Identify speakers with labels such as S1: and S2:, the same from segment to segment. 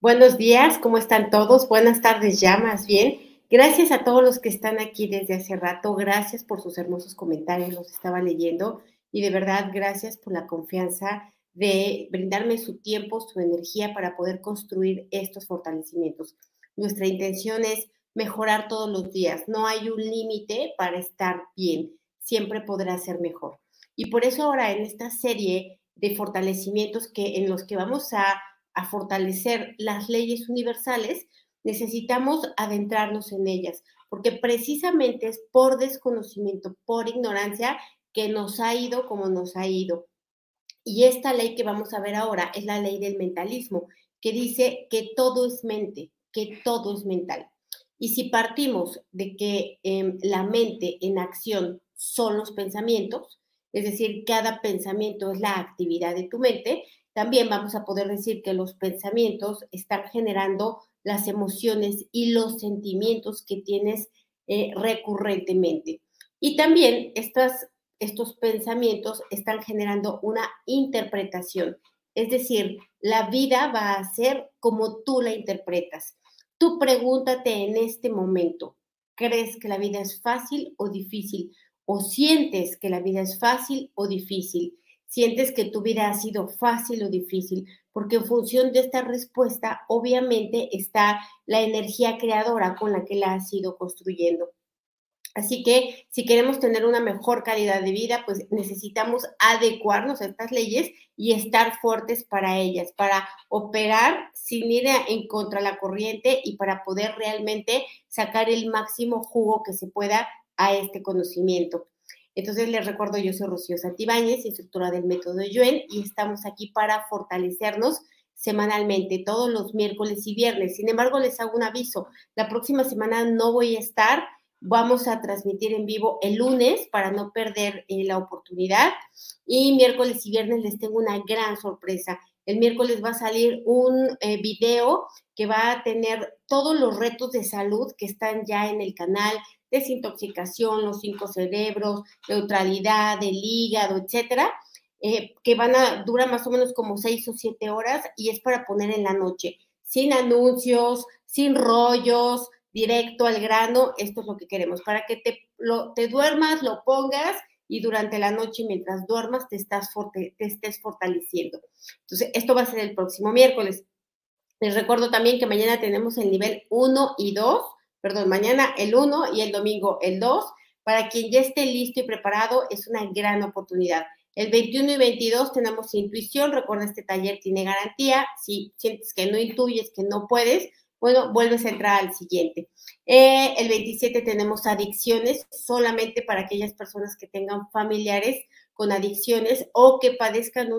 S1: Buenos días, ¿cómo están todos? Buenas tardes ya, más bien. Gracias a todos los que están aquí desde hace rato. Gracias por sus hermosos comentarios, los estaba leyendo. Y de verdad, gracias por la confianza de brindarme su tiempo, su energía para poder construir estos fortalecimientos. Nuestra intención es mejorar todos los días. No hay un límite para estar bien. Siempre podrá ser mejor. Y por eso ahora en esta serie de fortalecimientos que en los que vamos a a fortalecer las leyes universales, necesitamos adentrarnos en ellas, porque precisamente es por desconocimiento, por ignorancia, que nos ha ido como nos ha ido. Y esta ley que vamos a ver ahora es la ley del mentalismo, que dice que todo es mente, que todo es mental. Y si partimos de que em, la mente en acción son los pensamientos, es decir, cada pensamiento es la actividad de tu mente, también vamos a poder decir que los pensamientos están generando las emociones y los sentimientos que tienes eh, recurrentemente. Y también estos pensamientos están generando una interpretación, es decir, la vida va a ser como tú la interpretas. Tú pregúntate en este momento, ¿crees que la vida es fácil o difícil? ¿O sientes que la vida es fácil o difícil? Sientes que tu vida ha sido fácil o difícil, porque en función de esta respuesta, obviamente está la energía creadora con la que la has ido construyendo. Así que si queremos tener una mejor calidad de vida, pues necesitamos adecuarnos a estas leyes y estar fuertes para ellas, para operar sin ir en contra la corriente y para poder realmente sacar el máximo jugo que se pueda a este conocimiento. Entonces les recuerdo, yo soy Rocío Santibáñez, instructora del método Yuen, y estamos aquí para fortalecernos semanalmente, todos los miércoles y viernes. Sin embargo, les hago un aviso, la próxima semana no voy a estar, vamos a transmitir en vivo el lunes para no perder eh, la oportunidad. Y miércoles y viernes les tengo una gran sorpresa. El miércoles va a salir un eh, video que va a tener todos los retos de salud que están ya en el canal, desintoxicación, los cinco cerebros, neutralidad del hígado, etcétera, eh, que van a durar más o menos como seis o siete horas y es para poner en la noche, sin anuncios, sin rollos, directo al grano. Esto es lo que queremos, para que te, lo, te duermas, lo pongas y durante la noche mientras duermas te, estás te estés fortaleciendo. Entonces, esto va a ser el próximo miércoles. Les recuerdo también que mañana tenemos el nivel 1 y 2 perdón, mañana el 1 y el domingo el 2. Para quien ya esté listo y preparado, es una gran oportunidad. El 21 y 22 tenemos intuición. Recuerda, este taller tiene garantía. Si sientes que no intuyes, que no puedes, bueno, vuelves a entrar al siguiente. Eh, el 27 tenemos adicciones, solamente para aquellas personas que tengan familiares con adicciones o que padezcan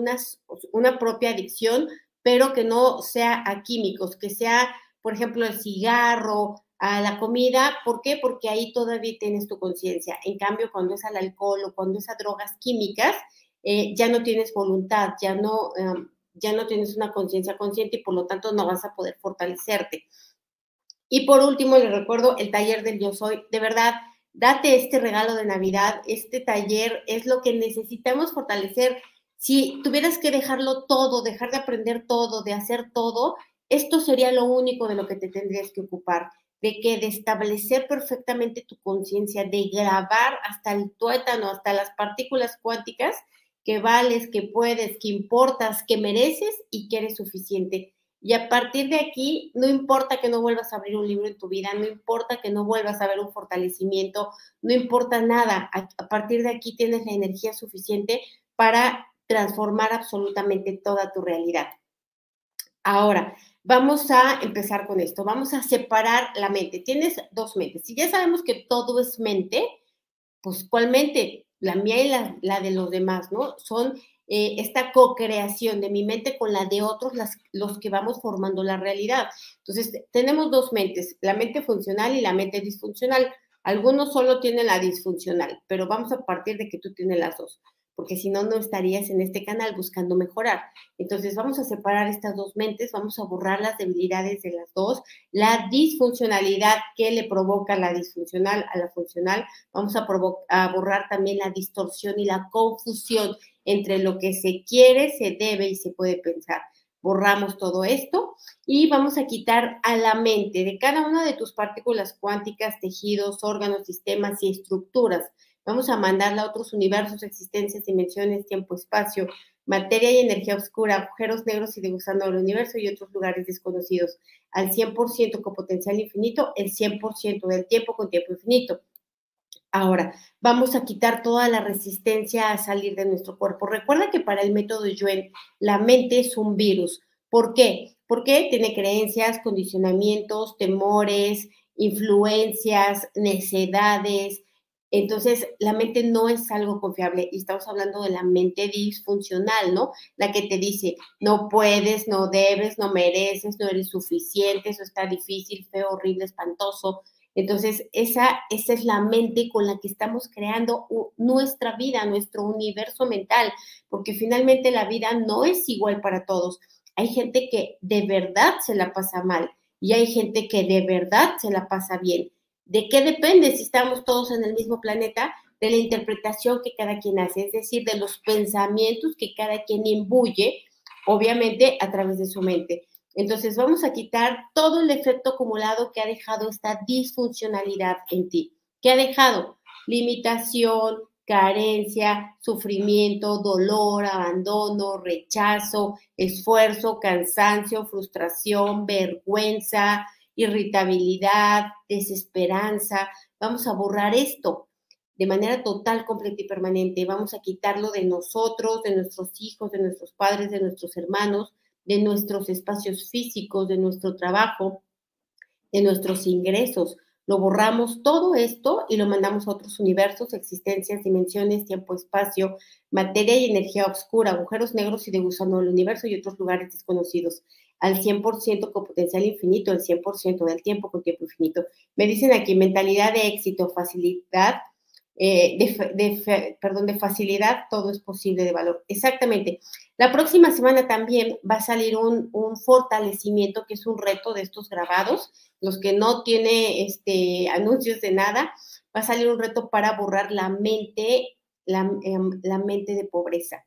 S1: una propia adicción, pero que no sea a químicos, que sea, por ejemplo, el cigarro, a la comida. ¿Por qué? Porque ahí todavía tienes tu conciencia. En cambio, cuando es al alcohol o cuando es a drogas químicas, eh, ya no tienes voluntad, ya no, em, ya no tienes una conciencia consciente y por lo tanto no vas a poder fortalecerte. Y por último, les recuerdo el taller del Yo Soy. De verdad, date este regalo de Navidad. Este taller es lo que necesitamos fortalecer. Si tuvieras que dejarlo todo, dejar de aprender todo, de hacer todo, esto sería lo único de lo que te tendrías que ocupar de que de establecer perfectamente tu conciencia, de grabar hasta el tuétano, hasta las partículas cuánticas, que vales, que puedes, que importas, que mereces y que eres suficiente. Y a partir de aquí, no importa que no vuelvas a abrir un libro en tu vida, no importa que no vuelvas a ver un fortalecimiento, no importa nada. A, partir de aquí tienes la energía suficiente para transformar absolutamente toda tu realidad. Ahora, Vamos a empezar con esto. Vamos a separar la mente. Tienes dos mentes. Si ya sabemos que todo es mente, pues ¿cuál mente? La mía y la, de los demás, ¿no? Son eh, esta co-creación de mi mente con la de otros, los que vamos formando la realidad. Entonces, tenemos dos mentes, la mente funcional y la mente disfuncional. Algunos solo tienen la disfuncional, pero vamos a partir de que tú tienes las dos porque si no, no estarías en este canal buscando mejorar. Entonces, vamos a separar estas dos mentes, vamos a borrar las debilidades de las dos, la disfuncionalidad que le provoca la disfuncional a la funcional, vamos a, a borrar también la distorsión y la confusión entre lo que se quiere, se debe y se puede pensar. borramos todo esto y vamos a quitar a la mente de cada una de tus partículas cuánticas, tejidos, órganos, sistemas y estructuras. Vamos a mandarla a otros universos, existencias, dimensiones, tiempo, espacio, materia y energía oscura, agujeros negros y degustando el universo y otros lugares desconocidos, al 100% con potencial infinito, el 100% del tiempo con tiempo infinito. Ahora, vamos a quitar toda la resistencia a salir de nuestro cuerpo. Recuerda que para el método Yuen, la mente es un virus. ¿Por qué? Porque tiene creencias, condicionamientos, temores, influencias, necedades. Entonces, la mente no es algo confiable y estamos hablando de la mente disfuncional, ¿no? La que te dice, no puedes, no debes, no mereces, no eres suficiente, eso está difícil, feo, horrible, espantoso. Entonces, esa, esa es la mente con la que estamos creando nuestra vida, nuestro universo mental, porque finalmente la vida no es igual para todos. Hay gente que de verdad se la pasa mal y hay gente que de verdad se la pasa bien. ¿De qué depende si estamos todos en el mismo planeta? De la interpretación que cada quien hace, es decir, de los pensamientos que cada quien imbuye, obviamente a través de su mente. Entonces vamos a quitar todo el efecto acumulado que ha dejado esta disfuncionalidad en ti. ¿Qué ha dejado? Limitación, carencia, sufrimiento, dolor, abandono, rechazo, esfuerzo, cansancio, frustración, vergüenza, irritabilidad, desesperanza. Vamos a borrar esto de manera total, completa y permanente. Vamos a quitarlo de nosotros, de nuestros hijos, de nuestros padres, de nuestros hermanos, de nuestros espacios físicos, de nuestro trabajo, de nuestros ingresos. Lo borramos todo esto y lo mandamos a otros universos, existencias, dimensiones, tiempo, espacio, materia y energía oscura, agujeros negros y de gusano del universo y otros lugares desconocidos. Al 100% con potencial infinito, el 100% del tiempo con tiempo infinito. Me dicen aquí mentalidad de éxito, facilidad, eh, de, perdón, de facilidad, todo es posible de valor. Exactamente. La próxima semana también va a salir un, fortalecimiento, que es un reto de estos grabados, los que no tiene este, anuncios de nada, va a salir un reto para borrar la mente, la, em, la mente de pobreza.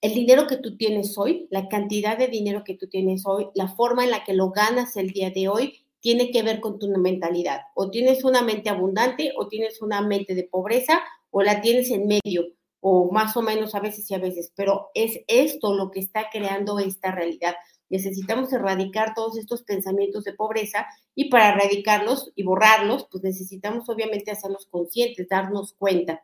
S1: El dinero que tú tienes hoy, la cantidad de dinero que tú tienes hoy, la forma en la que lo ganas el día de hoy, tiene que ver con tu mentalidad. O tienes una mente abundante o tienes una mente de pobreza o la tienes en medio o más o menos a veces y a veces, pero es esto lo que está creando esta realidad. Necesitamos erradicar todos estos pensamientos de pobreza y para erradicarlos y borrarlos, pues necesitamos obviamente hacerlos conscientes, darnos cuenta.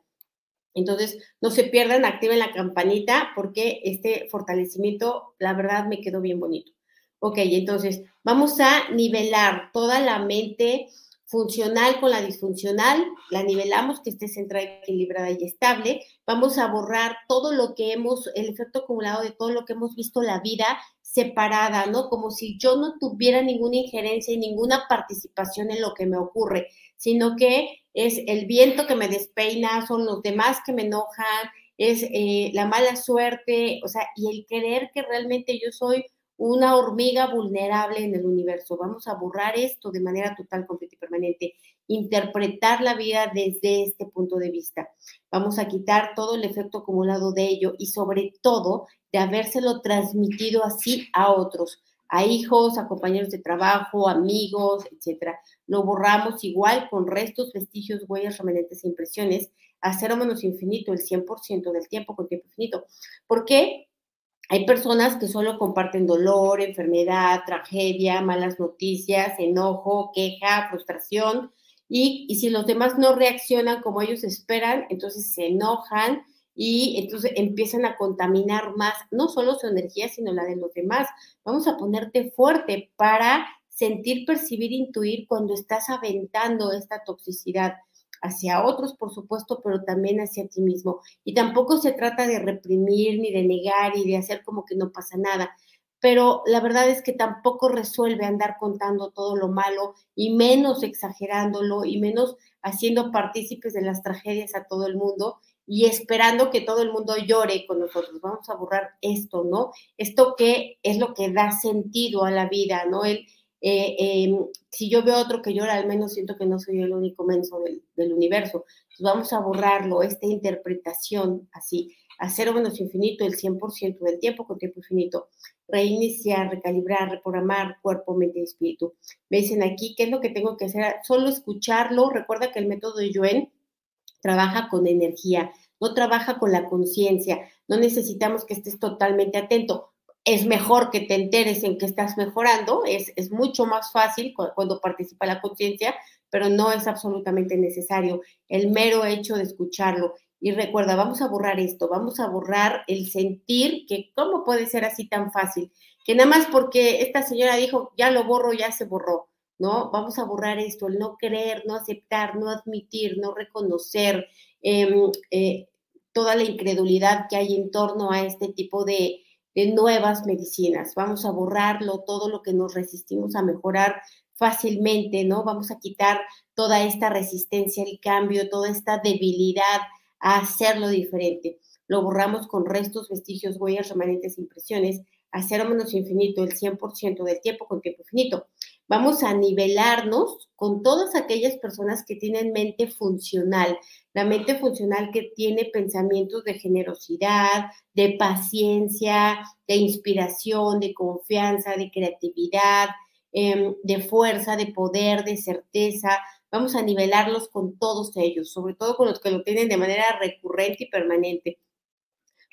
S1: Entonces, no se pierdan, activen la campanita porque este fortalecimiento, la verdad, me quedó bien bonito. Ok, entonces vamos a nivelar toda la mente funcional con la disfuncional, la nivelamos, que esté centrada, equilibrada y estable. Vamos a borrar todo lo que hemos, el efecto acumulado de todo lo que hemos visto la vida separada, ¿no? Como si yo no tuviera ninguna injerencia y ninguna participación en lo que me ocurre, sino que es el viento que me despeina, son los demás que me enojan, es eh, la mala suerte, o sea, y el creer que realmente yo soy una hormiga vulnerable en el universo. Vamos a borrar esto de manera total, completa y permanente. Interpretar la vida desde este punto de vista. Vamos a quitar todo el efecto acumulado de ello y sobre todo de habérselo transmitido así a otros, a hijos, a compañeros de trabajo, amigos, etcétera. Lo borramos igual con restos, vestigios, huellas, remanentes e impresiones a cero menos infinito, el 100% del tiempo con tiempo infinito. ¿Por qué? Hay personas que solo comparten dolor, enfermedad, tragedia, malas noticias, enojo, queja, frustración. Y, si los demás no reaccionan como ellos esperan, entonces se enojan y entonces empiezan a contaminar más, no solo su energía, sino la de los demás. Vamos a ponerte fuerte para sentir, percibir, intuir cuando estás aventando esta toxicidad hacia otros, por supuesto, pero también hacia ti mismo. Y tampoco se trata de reprimir, ni de negar y de hacer como que no pasa nada. Pero la verdad es que tampoco resuelve andar contando todo lo malo y menos exagerándolo y menos haciendo partícipes de las tragedias a todo el mundo y esperando que todo el mundo llore con nosotros. Vamos a borrar esto, ¿no? Esto que es lo que da sentido a la vida, ¿no? El, eh, em, si yo veo otro que llora, al menos siento que no soy el único menso del, universo. vamos a borrarlo, esta interpretación así. a cero menos infinito el 100% del tiempo con tiempo infinito, reiniciar, recalibrar, reprogramar cuerpo, mente y espíritu. Me dicen aquí, ¿qué es lo que tengo que hacer? Solo escucharlo. Recuerda que el método de Yuen trabaja con energía, no trabaja con la conciencia. No necesitamos que estés totalmente atento. Es mejor que te enteres en que estás mejorando, es, es mucho más fácil cuando participa la conciencia, pero no es absolutamente necesario. El mero hecho de escucharlo, y recuerda, vamos a borrar esto, vamos a borrar el sentir que cómo puede ser así tan fácil, que nada más porque esta señora dijo, ya lo borro, ya se borró, ¿no? Vamos a borrar esto, el no creer, no aceptar, no admitir, no reconocer em, eh, toda la incredulidad que hay en torno a este tipo de, nuevas medicinas. Vamos a borrarlo, todo lo que nos resistimos a mejorar fácilmente, ¿no? Vamos a quitar toda esta resistencia al cambio, toda esta debilidad a hacerlo diferente. Lo borramos con restos, vestigios, huellas, remanentes, impresiones, a menos infinito, el 100% del tiempo con tiempo infinito. Vamos a nivelarnos con todas aquellas personas que tienen mente funcional, la mente funcional que tiene pensamientos de generosidad, de paciencia, de inspiración, de confianza, de creatividad, em, de fuerza, de poder, de certeza, vamos a nivelarlos con todos ellos, sobre todo con los que lo tienen de manera recurrente y permanente.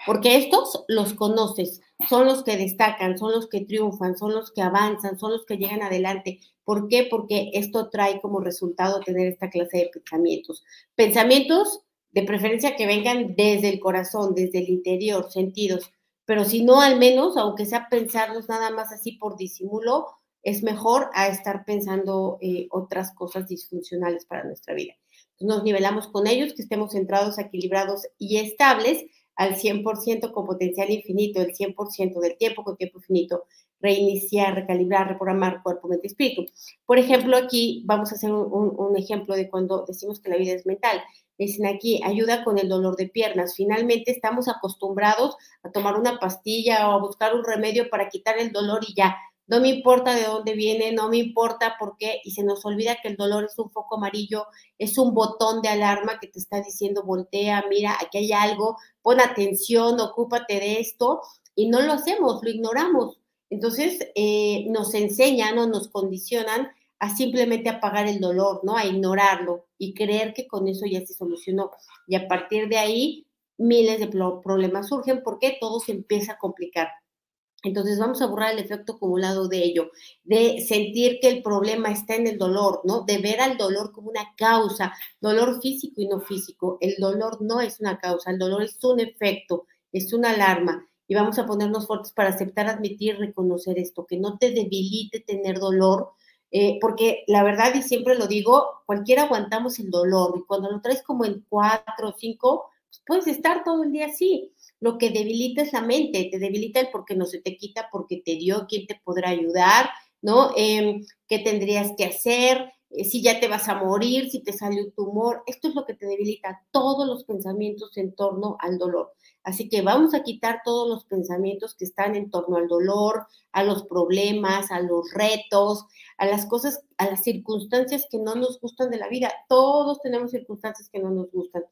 S1: Porque estos los conoces, son los que destacan, son los que triunfan, son los que avanzan, son los que llegan adelante. ¿Por qué? Porque esto trae como resultado tener esta clase de pensamientos. Pensamientos de preferencia que vengan desde el corazón, desde el interior, sentidos. Pero si no, al menos, aunque sea pensarlos nada más así por disimulo, es mejor a estar pensando eh, otras cosas disfuncionales para nuestra vida. Nos nivelamos con ellos, que estemos centrados, equilibrados y estables al 100% con potencial infinito, el 100% del tiempo con tiempo infinito, reiniciar, recalibrar, reprogramar cuerpo, mente, espíritu. Por ejemplo, aquí vamos a hacer un, ejemplo de cuando decimos que la vida es mental. Dicen aquí, ayuda con el dolor de piernas. Finalmente estamos acostumbrados a tomar una pastilla o a buscar un remedio para quitar el dolor y ya no me importa de dónde viene, no me importa por qué, y se nos olvida que el dolor es un foco amarillo, es un botón de alarma que te está diciendo, voltea, mira, aquí hay algo, pon atención, ocúpate de esto, y no lo hacemos, lo ignoramos. Entonces, eh, nos enseñan o nos condicionan a simplemente apagar el dolor, ¿no? A ignorarlo y creer que con eso ya se solucionó. Y a partir de ahí, miles de problemas surgen porque todo se empieza a complicar. Entonces vamos a borrar el efecto acumulado de ello, de sentir que el problema está en el dolor, ¿no? De ver al dolor como una causa, dolor físico y no físico. El dolor no es una causa, el dolor es un efecto, es una alarma. Y vamos a ponernos fuertes para aceptar, admitir, reconocer esto, que no te debilite tener dolor, eh, porque la verdad, y siempre lo digo, cualquiera aguantamos el dolor, y cuando lo traes como en cuatro o cinco, pues puedes estar todo el día así lo que debilita es la mente, te debilita el porque no se te quita, porque te dio, quién te podrá ayudar, ¿no? Em, ¿Qué tendrías que hacer? Eh, si ya te vas a morir, si te sale un tumor. Esto es lo que te debilita, todos los pensamientos en torno al dolor. Así que vamos a quitar todos los pensamientos que están en torno al dolor, a los problemas, a los retos, a las cosas, a las circunstancias que no nos gustan de la vida. Todos tenemos circunstancias que no nos gustan.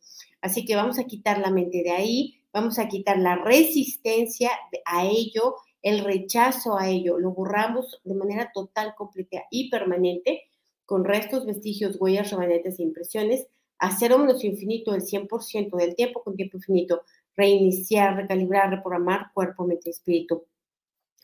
S1: Así que vamos a quitar la mente de ahí, vamos a quitar la resistencia a ello, el rechazo a ello, lo borramos de manera total, completa y permanente con restos, vestigios, huellas, remanentes e impresiones, a cero infinito el 100% del tiempo con tiempo infinito, reiniciar, recalibrar, reprogramar cuerpo, mente espíritu.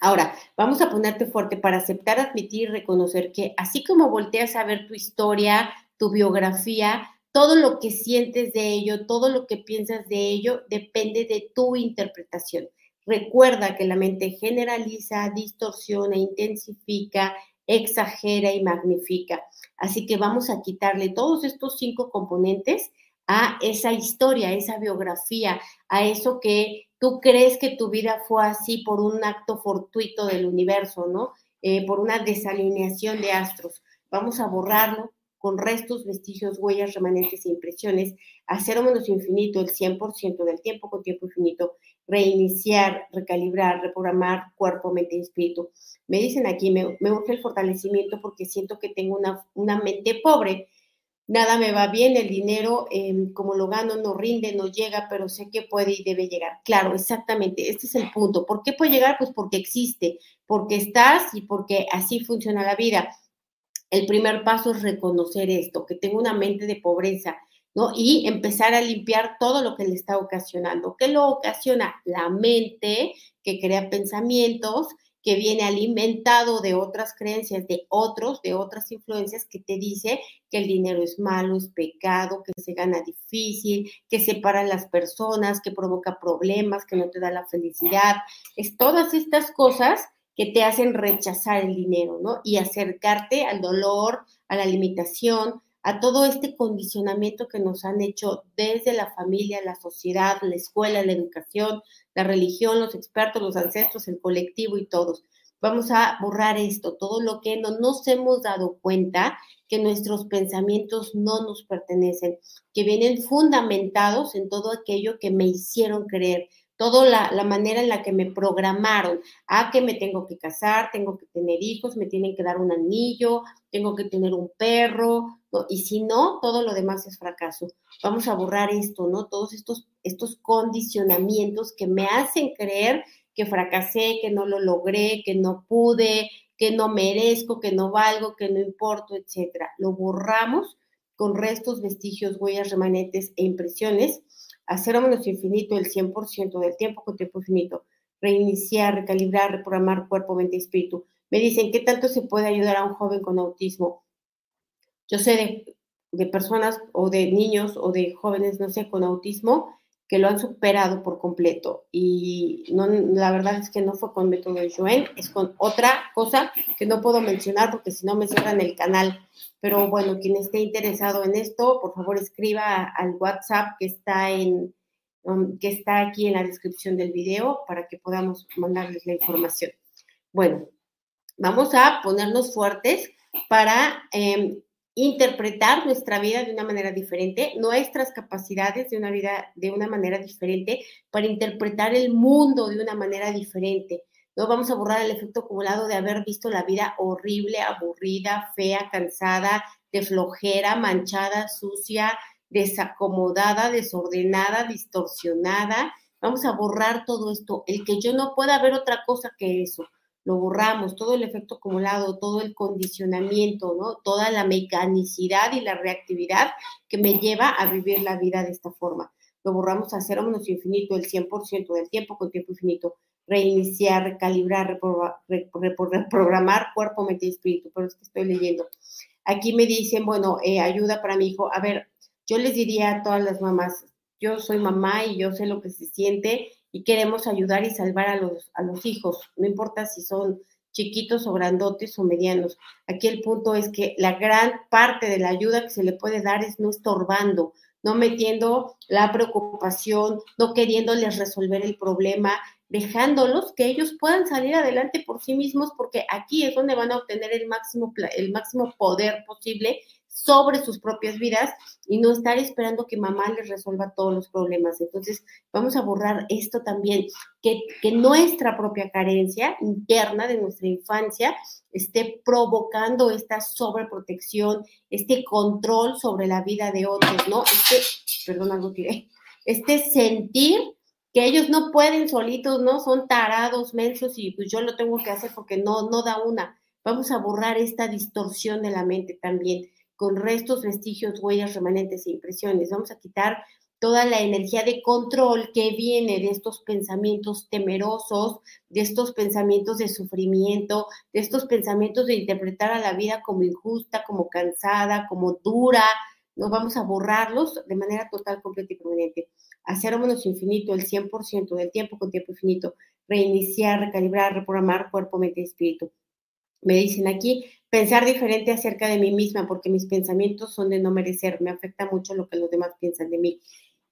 S1: Ahora, vamos a ponerte fuerte para aceptar, admitir y reconocer que así como volteas a ver tu historia, tu biografía, todo lo que sientes de ello, todo lo que piensas de ello, depende de tu interpretación. Recuerda que la mente generaliza, distorsiona, intensifica, exagera y magnifica. Así que vamos a quitarle todos estos cinco componentes a esa historia, a esa biografía, a eso que tú crees que tu vida fue así por un acto fortuito del universo, ¿no? Eh, por una desalineación de astros. Vamos a borrarlo, con restos, vestigios, huellas, remanentes e impresiones, a cero menos infinito el 100% del tiempo con tiempo infinito, reiniciar, recalibrar, reprogramar cuerpo, mente y espíritu. Me dicen aquí, me, me urge el fortalecimiento porque siento que tengo una, una mente pobre. Nada me va bien, el dinero em, como lo gano no rinde, no llega, pero sé que puede y debe llegar. Claro, exactamente, este es el punto. ¿Por qué puede llegar? Pues porque existe, porque estás y porque así funciona la vida. El primer paso es reconocer esto, que tengo una mente de pobreza, ¿no? Y empezar a limpiar todo lo que le está ocasionando. ¿Qué lo ocasiona? La mente que crea pensamientos, que viene alimentado de otras creencias, de otros, de otras influencias que te dice que el dinero es malo, es pecado, que se gana difícil, que separa a las personas, que provoca problemas, que no te da la felicidad. Es todas estas cosas que te hacen rechazar el dinero, ¿no? Y acercarte al dolor, a la limitación, a todo este condicionamiento que nos han hecho desde la familia, la sociedad, la escuela, la educación, la religión, los expertos, los ancestros, el colectivo y todos. Vamos a borrar esto, todo lo que no nos hemos dado cuenta que nuestros pensamientos no nos pertenecen, que vienen fundamentados en todo aquello que me hicieron creer, toda la, manera en la que me programaron, a que me tengo que casar, tengo que tener hijos, me tienen que dar un anillo, tengo que tener un perro, y si no, todo lo demás es fracaso. Vamos a borrar esto, ¿no? Todos estos, estos condicionamientos que me hacen creer que fracasé, que no lo logré, que no pude, que no merezco, que no valgo, que no importo, etcétera. Lo borramos con restos, vestigios, huellas, remanentes e impresiones a cero menos infinito el 100% del tiempo con tiempo infinito, reiniciar, recalibrar, reprogramar cuerpo, mente y espíritu. Me dicen, ¿qué tanto se puede ayudar a un joven con autismo? Yo sé de, de personas o de niños o de jóvenes, no sé, con autismo que lo han superado por completo. Y no, la verdad es que no fue con método de Joen, es con otra cosa que no puedo mencionar porque si no me cierran el canal. Pero bueno, quien esté interesado en esto, por favor escriba al WhatsApp que está en um, que está aquí en la descripción del video para que podamos mandarles la información. Bueno, vamos a ponernos fuertes para em, interpretar nuestra vida de una manera diferente, nuestras capacidades de una vida de una manera diferente, para interpretar el mundo de una manera diferente. No vamos a borrar el efecto acumulado de haber visto la vida horrible, aburrida, fea, cansada, de flojera, manchada, sucia, desacomodada, desordenada, distorsionada. Vamos a borrar todo esto, el que yo no pueda ver otra cosa que eso lo borramos, todo el efecto acumulado, todo el condicionamiento, ¿no? Toda la mecanicidad y la reactividad que me lleva a vivir la vida de esta forma. Lo borramos a cero menos infinito, el 100% del tiempo con tiempo infinito. Reiniciar, recalibrar, reprogramar cuerpo, mente y espíritu. Pero es que estoy leyendo. Aquí me dicen, bueno, eh, ayuda para mi hijo. A ver, yo les diría a todas las mamás, yo soy mamá y yo sé lo que se siente y queremos ayudar y salvar a los, a los hijos, no importa si son chiquitos o grandotes o medianos. Aquí el punto es que la gran parte de la ayuda que se le puede dar es no estorbando, no metiendo la preocupación, no queriéndoles resolver el problema, dejándolos que ellos puedan salir adelante por sí mismos, porque aquí es donde van a obtener el máximo, el máximo poder posible sobre sus propias vidas y no estar esperando que mamá les resuelva todos los problemas. Entonces, vamos a borrar esto también, que, que nuestra propia carencia interna de nuestra infancia esté provocando esta sobreprotección, este control sobre la vida de otros, ¿no? Este, perdón, algo tiré, este sentir que ellos no pueden solitos, ¿no? Son tarados, mensos y pues yo lo tengo que hacer porque no, no da una. Vamos a borrar esta distorsión de la mente también con restos, vestigios, huellas, remanentes e impresiones. Vamos a quitar toda la energía de control que viene de estos pensamientos temerosos, de estos pensamientos de sufrimiento, de estos pensamientos de interpretar a la vida como injusta, como cansada, como dura. No vamos a borrarlos de manera total, completa y permanente. Hacer menos infinito el 100% del tiempo con tiempo infinito. Reiniciar, recalibrar, reprogramar cuerpo, mente y espíritu. Me dicen aquí, pensar diferente acerca de mí misma, porque mis pensamientos son de no merecer, me afecta mucho lo que los demás piensan de mí.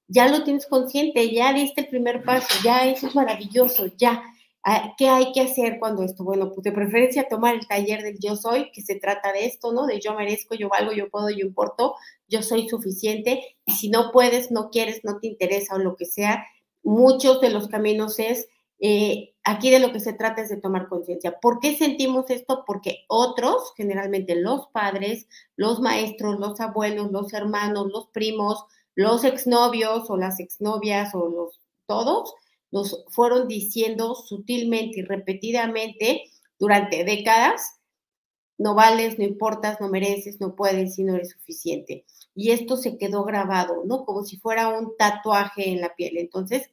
S1: Ya lo tienes consciente, ya diste el primer paso, ya eso es maravilloso, ya. Ah, ¿Qué hay que hacer cuando esto? Bueno, pues de preferencia tomar el taller del yo soy, que se trata de esto, ¿no? De yo merezco, yo valgo, yo puedo, yo importo, yo soy suficiente. Y si no puedes, no quieres, no te interesa o lo que sea, muchos de los caminos es eh, aquí de lo que se trata es de tomar conciencia. ¿Por qué sentimos esto? Porque otros, generalmente los padres, los maestros, los abuelos, los hermanos, los primos, los exnovios o las exnovias o los todos, nos fueron diciendo sutilmente y repetidamente durante décadas, no vales, no importas, no mereces, no puedes y no eres suficiente. Y esto se quedó grabado, ¿no? Como si fuera un tatuaje en la piel. Entonces,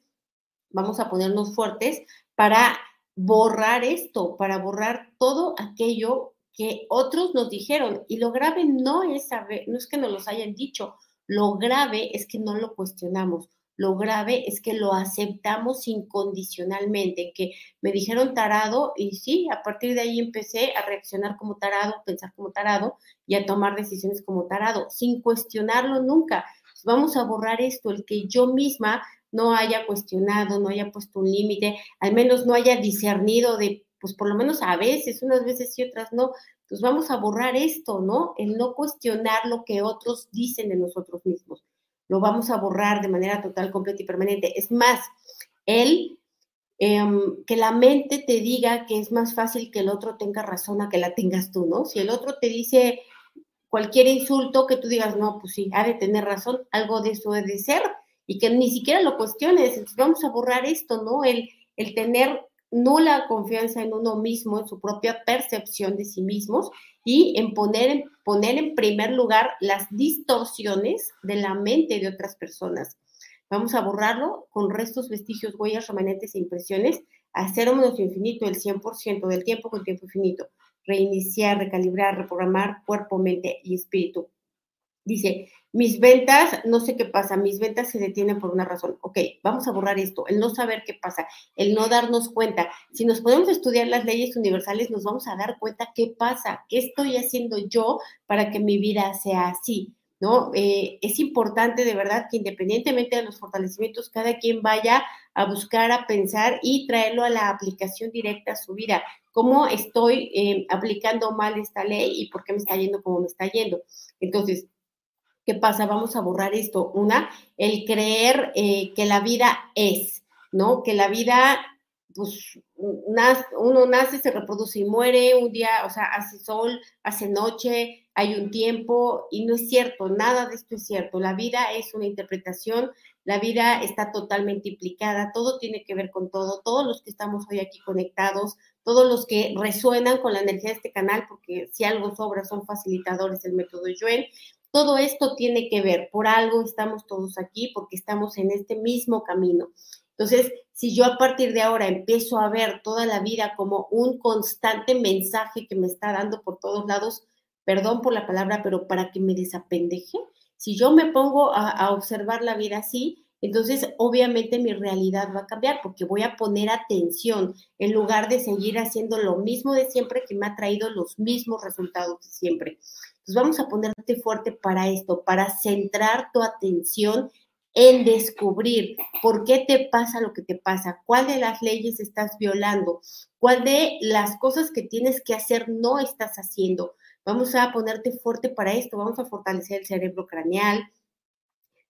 S1: vamos a ponernos fuertes para borrar esto, para borrar todo aquello que otros nos dijeron. Y lo grave no es saber, no es que nos los hayan dicho, lo grave es que no lo cuestionamos. Lo grave es que lo aceptamos incondicionalmente, que me dijeron tarado y sí, a partir de ahí empecé a reaccionar como tarado, pensar como tarado y a tomar decisiones como tarado, sin cuestionarlo nunca. Vamos a borrar esto, el que yo misma no haya cuestionado, no haya puesto un límite, al menos no haya discernido de, pues por lo menos a veces, unas veces y otras no. Pues vamos a borrar esto, ¿no? El no cuestionar lo que otros dicen de nosotros mismos lo vamos a borrar de manera total, completa y permanente. Es más, el em, que la mente te diga que es más fácil que el otro tenga razón a que la tengas tú, ¿no? Si el otro te dice cualquier insulto, que tú digas, no, pues sí, ha de tener razón, algo de eso debe de ser, y que ni siquiera lo cuestiones. Entonces vamos a borrar esto, ¿no? El, el tener nula confianza en uno mismo, en su propia percepción de sí mismos y en poner, poner en primer lugar las distorsiones de la mente de otras personas. Vamos a borrarlo con restos, vestigios, huellas, remanentes e impresiones a cero menos infinito, el 100% del tiempo con tiempo infinito. Reiniciar, recalibrar, reprogramar cuerpo, mente y espíritu. Dice, mis ventas, no sé qué pasa, mis ventas se detienen por una razón. Ok, vamos a borrar esto, el no saber qué pasa, el no darnos cuenta. Si nos podemos estudiar las leyes universales, nos vamos a dar cuenta qué pasa, qué estoy haciendo yo para que mi vida sea así. ¿No? Eh, es importante de verdad que independientemente de los fortalecimientos, cada quien vaya a buscar, a pensar y traerlo a la aplicación directa a su vida. ¿Cómo estoy eh, aplicando mal esta ley y por qué me está yendo como me está yendo? Entonces, ¿Qué pasa? Vamos a borrar esto. Una, el creer eh, que la vida es, ¿no? Que la vida, pues, uno nace, se reproduce y muere, un día, o sea, hace sol, hace noche, hay un tiempo, y no es cierto, nada de esto es cierto. La vida es una interpretación, la vida está totalmente implicada, todo tiene que ver con todo, todos los que estamos hoy aquí conectados, todos los que resuenan con la energía de este canal, porque si algo sobra son facilitadores del método Yuen, todo esto tiene que ver, por algo estamos todos aquí, porque estamos en este mismo camino. Entonces, si yo a partir de ahora empiezo a ver toda la vida como un constante mensaje que me está dando por todos lados, perdón por la palabra, pero para que me desapendeje, si yo me pongo a, a observar la vida así, entonces obviamente mi realidad va a cambiar porque voy a poner atención en lugar de seguir haciendo lo mismo de siempre que me ha traído los mismos resultados de siempre. Entonces vamos a ponerte fuerte para esto, para centrar tu atención en descubrir por qué te pasa lo que te pasa, cuál de las leyes estás violando, cuál de las cosas que tienes que hacer no estás haciendo. Vamos a ponerte fuerte para esto, vamos a fortalecer el cerebro craneal,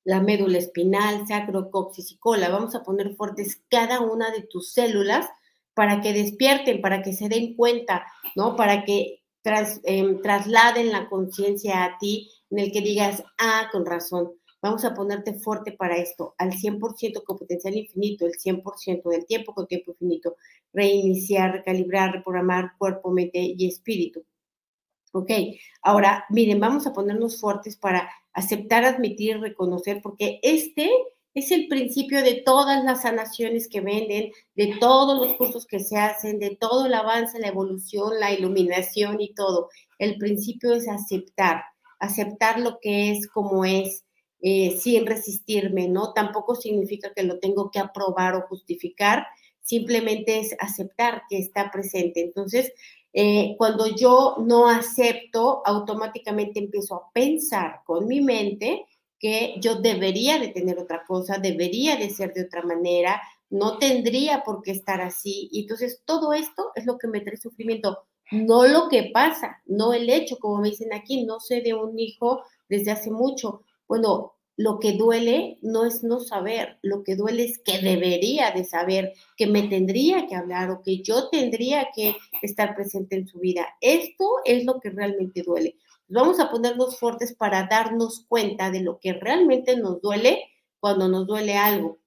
S1: la médula espinal, sacro, coxis y cola. Vamos a poner fuertes cada una de tus células para que despierten, para que se den cuenta, ¿no? Para que Em, trasladen la conciencia a ti, en el que digas, ah, con razón, vamos a ponerte fuerte para esto, al 100% con potencial infinito, el 100% del tiempo con tiempo infinito, reiniciar, recalibrar, reprogramar cuerpo, mente y espíritu. Ok, ahora miren, vamos a ponernos fuertes para aceptar, admitir, reconocer, porque este es el principio de todas las sanaciones que venden, de todos los cursos que se hacen, de todo el avance, la evolución, la iluminación y todo. El principio es aceptar, aceptar lo que es como es, eh, sin resistirme, ¿no? Tampoco significa que lo tengo que aprobar o justificar, simplemente es aceptar que está presente. Entonces, eh, cuando yo no acepto, automáticamente empiezo a pensar con mi mente que yo debería de tener otra cosa, debería de ser de otra manera, no tendría por qué estar así. Y entonces todo esto es lo que me trae sufrimiento, no lo que pasa, no el hecho, como me dicen aquí, no sé de un hijo desde hace mucho. Bueno, lo que duele no es no saber, lo que duele es que debería de saber, que me tendría que hablar o que yo tendría que estar presente en su vida. Esto es lo que realmente duele. Vamos a ponernos fuertes para darnos cuenta de lo que realmente nos duele cuando nos duele algo.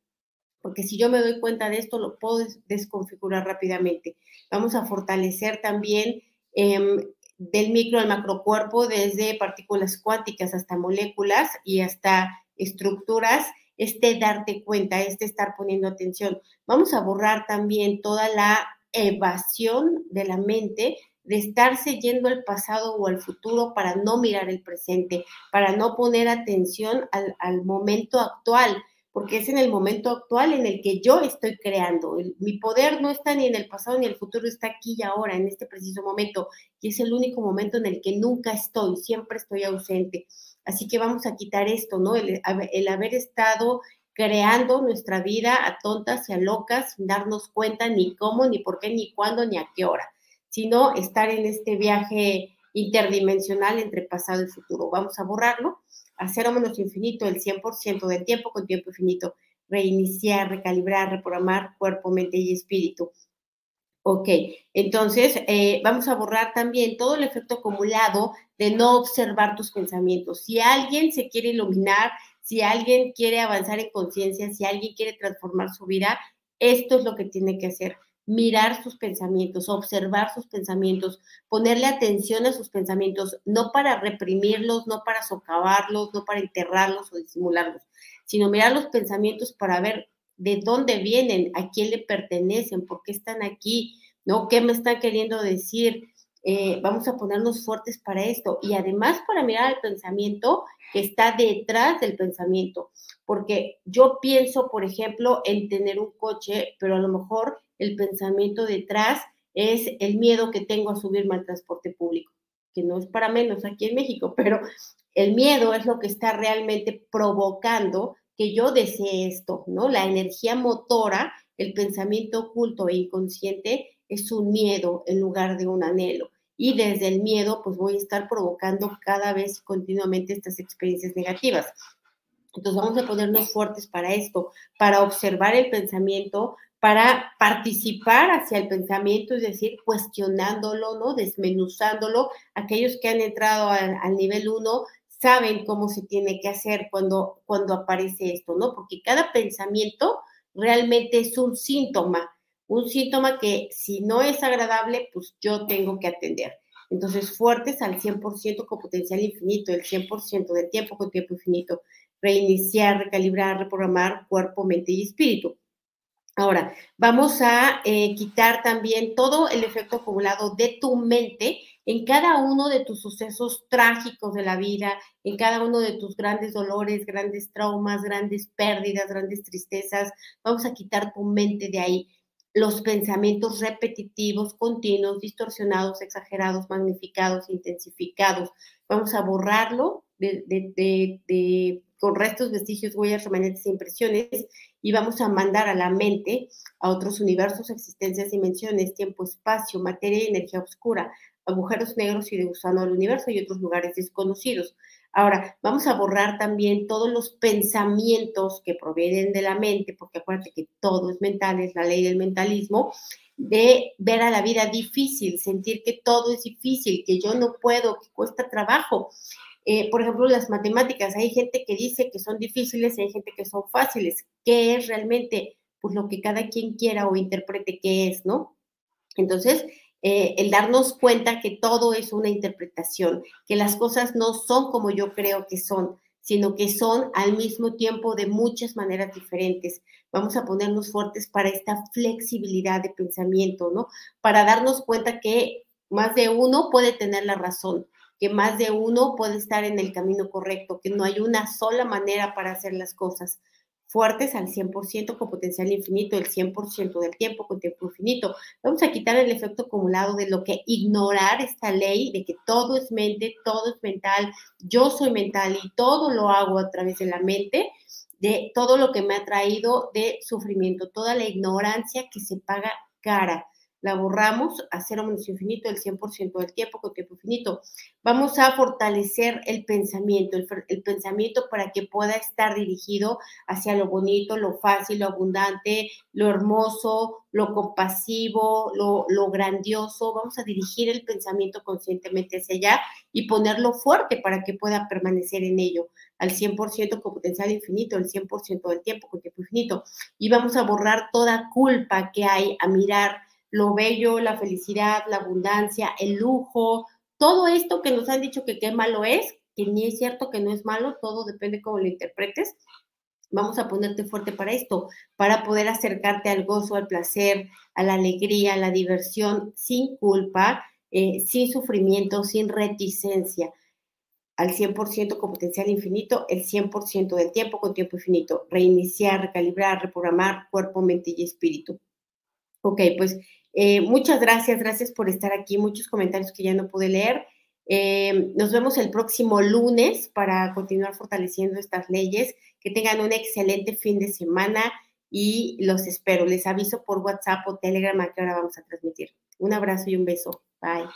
S1: Porque si yo me doy cuenta de esto, lo puedo desconfigurar rápidamente. Vamos a fortalecer también em, del micro al macrocuerpo, desde partículas cuánticas hasta moléculas y hasta estructuras, este darte cuenta, este estar poniendo atención. Vamos a borrar también toda la evasión de la mente de estarse yendo al pasado o al futuro para no mirar el presente, para no poner atención al, al momento actual, porque es en el momento actual en el que yo estoy creando. mi poder no está ni en el pasado ni en el futuro, está aquí y ahora, en este preciso momento, y es el único momento en el que nunca estoy, siempre estoy ausente. Así que vamos a quitar esto, ¿no? El, el haber estado creando nuestra vida a tontas y a locas sin darnos cuenta ni cómo, ni por qué, ni cuándo, ni a qué hora, sino estar en este viaje interdimensional entre pasado y futuro. Vamos a borrarlo a cero menos infinito el 100% del tiempo con tiempo infinito, reiniciar, recalibrar, reprogramar cuerpo, mente y espíritu. Ok, entonces eh, vamos a borrar también todo el efecto acumulado de no observar tus pensamientos. Si alguien se quiere iluminar, si alguien quiere avanzar en conciencia, si alguien quiere transformar su vida, esto es lo que tiene que hacer mirar sus pensamientos, observar sus pensamientos, ponerle atención a sus pensamientos, no para reprimirlos, no para socavarlos, no para enterrarlos o disimularlos, sino mirar los pensamientos para ver de dónde vienen, a quién le pertenecen, por qué están aquí, ¿no? ¿Qué me están queriendo decir? Eh, vamos a ponernos fuertes para esto y además para mirar el pensamiento que está detrás del pensamiento, porque yo pienso, por ejemplo, en tener un coche, pero a lo mejor el pensamiento detrás es el miedo que tengo a subirme al transporte público, que no es para menos aquí en México, pero el miedo es lo que está realmente provocando que yo desee esto, ¿no? La energía motora, el pensamiento oculto e inconsciente es un miedo en lugar de un anhelo. Y desde el miedo, pues voy a estar provocando cada vez continuamente estas experiencias negativas. Entonces vamos a ponernos fuertes para esto, para observar el pensamiento, para participar hacia el pensamiento, es decir, cuestionándolo, ¿no? Desmenuzándolo. Aquellos que han entrado al, nivel 1 saben cómo se tiene que hacer cuando, cuando aparece esto, ¿no? Porque cada pensamiento realmente es un síntoma, un síntoma que si no es agradable, pues yo tengo que atender. Entonces, fuertes al 100% con potencial infinito, el 100% del tiempo con tiempo infinito, reiniciar, recalibrar, reprogramar cuerpo, mente y espíritu. Ahora, vamos a eh, quitar también todo el efecto acumulado de tu mente en cada uno de tus sucesos trágicos de la vida, en cada uno de tus grandes dolores, grandes traumas, grandes pérdidas, grandes tristezas. Vamos a quitar tu mente de ahí. Los pensamientos repetitivos, continuos, distorsionados, exagerados, magnificados, intensificados. Vamos a borrarlo de, de con restos, vestigios, huellas, remanentes e impresiones y vamos a mandar a la mente a otros universos, existencias, dimensiones, tiempo, espacio, materia y energía oscura, agujeros negros y de gusano del universo y otros lugares desconocidos. Ahora, vamos a borrar también todos los pensamientos que provienen de la mente, porque acuérdate que todo es mental, es la ley del mentalismo, de ver a la vida difícil, sentir que todo es difícil, que yo no puedo, que cuesta trabajo. Eh, por ejemplo, las matemáticas, hay gente que dice que son difíciles y hay gente que son fáciles. ¿Qué es realmente? Pues lo que cada quien quiera o interprete qué es, ¿no? Entonces, eh, el darnos cuenta que todo es una interpretación, que las cosas no son como yo creo que son, sino que son al mismo tiempo de muchas maneras diferentes. Vamos a ponernos fuertes para esta flexibilidad de pensamiento, ¿no? Para darnos cuenta que más de uno puede tener la razón, que más de uno puede estar en el camino correcto, que no hay una sola manera para hacer las cosas fuertes al 100% con potencial infinito, el 100% del tiempo con tiempo infinito. Vamos a quitar el efecto acumulado de lo que ignorar esta ley de que todo es mente, todo es mental, yo soy mental y todo lo hago a través de la mente, de todo lo que me ha traído de sufrimiento, toda la ignorancia que se paga cara la borramos a cero menos infinito el 100% del tiempo con tiempo infinito. Vamos a fortalecer el pensamiento, el, pensamiento para que pueda estar dirigido hacia lo bonito, lo fácil, lo abundante, lo hermoso, lo compasivo, lo, lo grandioso. Vamos a dirigir el pensamiento conscientemente hacia allá y ponerlo fuerte para que pueda permanecer en ello al 100% con potencial infinito, el 100% del tiempo con tiempo infinito. Y vamos a borrar toda culpa que hay a mirar lo bello, la felicidad, la abundancia, el lujo, todo esto que nos han dicho que qué malo es, que ni es cierto que no es malo, todo depende cómo lo interpretes. Vamos a ponerte fuerte para esto, para poder acercarte al gozo, al placer, a la alegría, a la diversión, sin culpa, eh, sin sufrimiento, sin reticencia, al 100% con potencial infinito, el 100% del tiempo con tiempo infinito, reiniciar, recalibrar, reprogramar cuerpo, mente y espíritu. Ok, pues eh, muchas gracias, gracias por estar aquí. Muchos comentarios que ya no pude leer. Eh, nos vemos el próximo lunes para continuar fortaleciendo estas leyes. Que tengan un excelente fin de semana y los espero. Les aviso por WhatsApp o Telegram a qué hora vamos a transmitir. Un abrazo y un beso. Bye.